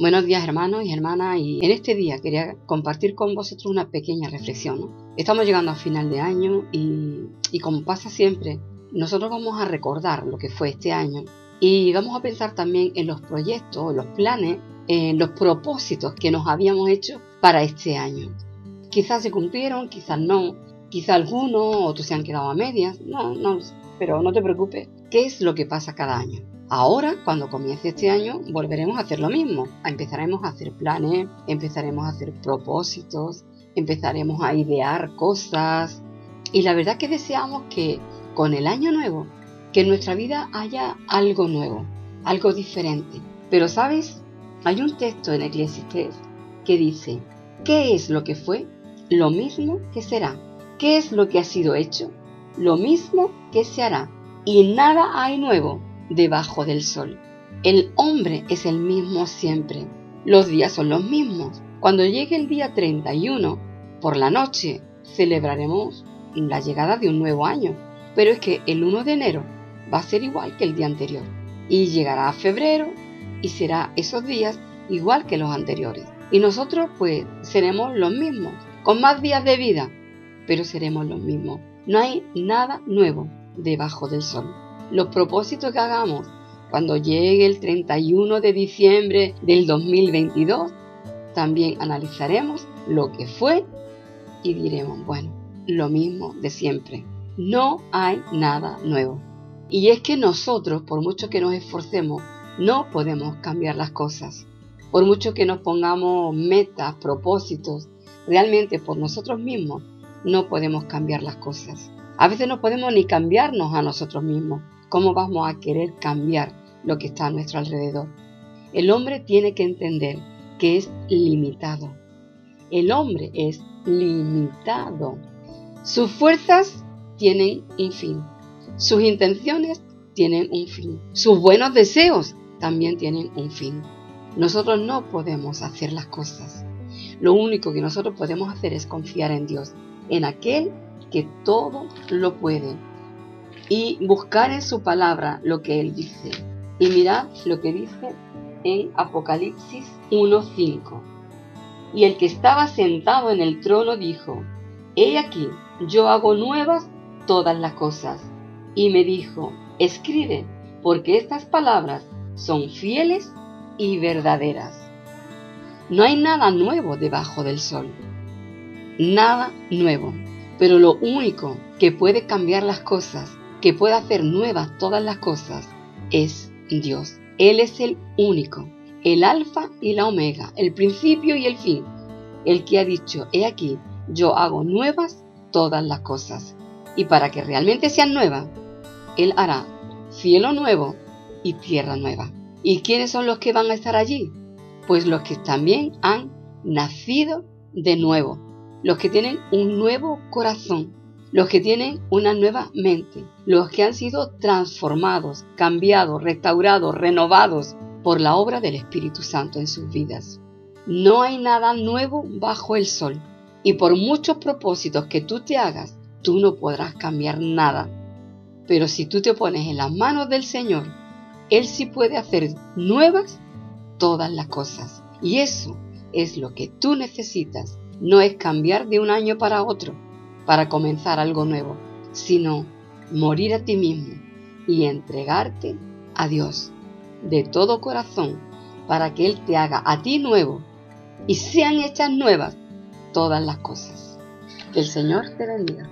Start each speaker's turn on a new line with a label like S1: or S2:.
S1: Buenos días hermanos y hermanas y en este día quería compartir con vosotros una pequeña reflexión. Estamos llegando a final de año y, y como pasa siempre, nosotros vamos a recordar lo que fue este año y vamos a pensar también en los proyectos, los planes, en los propósitos que nos habíamos hecho para este año. Quizás se cumplieron, quizás no, quizás algunos, otros se han quedado a medias, no, no, pero no te preocupes. ¿Qué es lo que pasa cada año? Ahora, cuando comience este año, volveremos a hacer lo mismo. Empezaremos a hacer planes, empezaremos a hacer propósitos, empezaremos a idear cosas. Y la verdad que deseamos que con el año nuevo, que en nuestra vida haya algo nuevo, algo diferente. Pero sabes, hay un texto en Eclesiastes que dice, ¿qué es lo que fue? Lo mismo que será. ¿Qué es lo que ha sido hecho? Lo mismo que se hará. Y nada hay nuevo debajo del sol. El hombre es el mismo siempre. Los días son los mismos. Cuando llegue el día 31, por la noche, celebraremos la llegada de un nuevo año. Pero es que el 1 de enero va a ser igual que el día anterior. Y llegará febrero y será esos días igual que los anteriores. Y nosotros pues seremos los mismos, con más días de vida, pero seremos los mismos. No hay nada nuevo debajo del sol los propósitos que hagamos cuando llegue el 31 de diciembre del 2022, también analizaremos lo que fue y diremos, bueno, lo mismo de siempre. No hay nada nuevo. Y es que nosotros, por mucho que nos esforcemos, no podemos cambiar las cosas. Por mucho que nos pongamos metas, propósitos, realmente por nosotros mismos no podemos cambiar las cosas. A veces no podemos ni cambiarnos a nosotros mismos. ¿Cómo vamos a querer cambiar lo que está a nuestro alrededor? El hombre tiene que entender que es limitado. El hombre es limitado. Sus fuerzas tienen un fin. Sus intenciones tienen un fin. Sus buenos deseos también tienen un fin. Nosotros no podemos hacer las cosas. Lo único que nosotros podemos hacer es confiar en Dios, en aquel que todo lo puede y buscar en su palabra lo que Él dice. Y mirad lo que dice en Apocalipsis 1.5. Y el que estaba sentado en el trono dijo, He aquí, yo hago nuevas todas las cosas. Y me dijo, escribe, porque estas palabras son fieles y verdaderas. No hay nada nuevo debajo del sol. Nada nuevo. Pero lo único que puede cambiar las cosas que puede hacer nuevas todas las cosas es Dios. Él es el único, el alfa y la omega, el principio y el fin, el que ha dicho, he aquí, yo hago nuevas todas las cosas. Y para que realmente sean nuevas, Él hará cielo nuevo y tierra nueva. ¿Y quiénes son los que van a estar allí? Pues los que también han nacido de nuevo, los que tienen un nuevo corazón, los que tienen una nueva mente, los que han sido transformados, cambiados, restaurados, renovados por la obra del Espíritu Santo en sus vidas. No hay nada nuevo bajo el sol y por muchos propósitos que tú te hagas, tú no podrás cambiar nada. Pero si tú te pones en las manos del Señor, Él sí puede hacer nuevas todas las cosas. Y eso es lo que tú necesitas. No es cambiar de un año para otro para comenzar algo nuevo, sino morir a ti mismo y entregarte a Dios de todo corazón para que Él te haga a ti nuevo y sean hechas nuevas todas las cosas. Que el Señor te bendiga.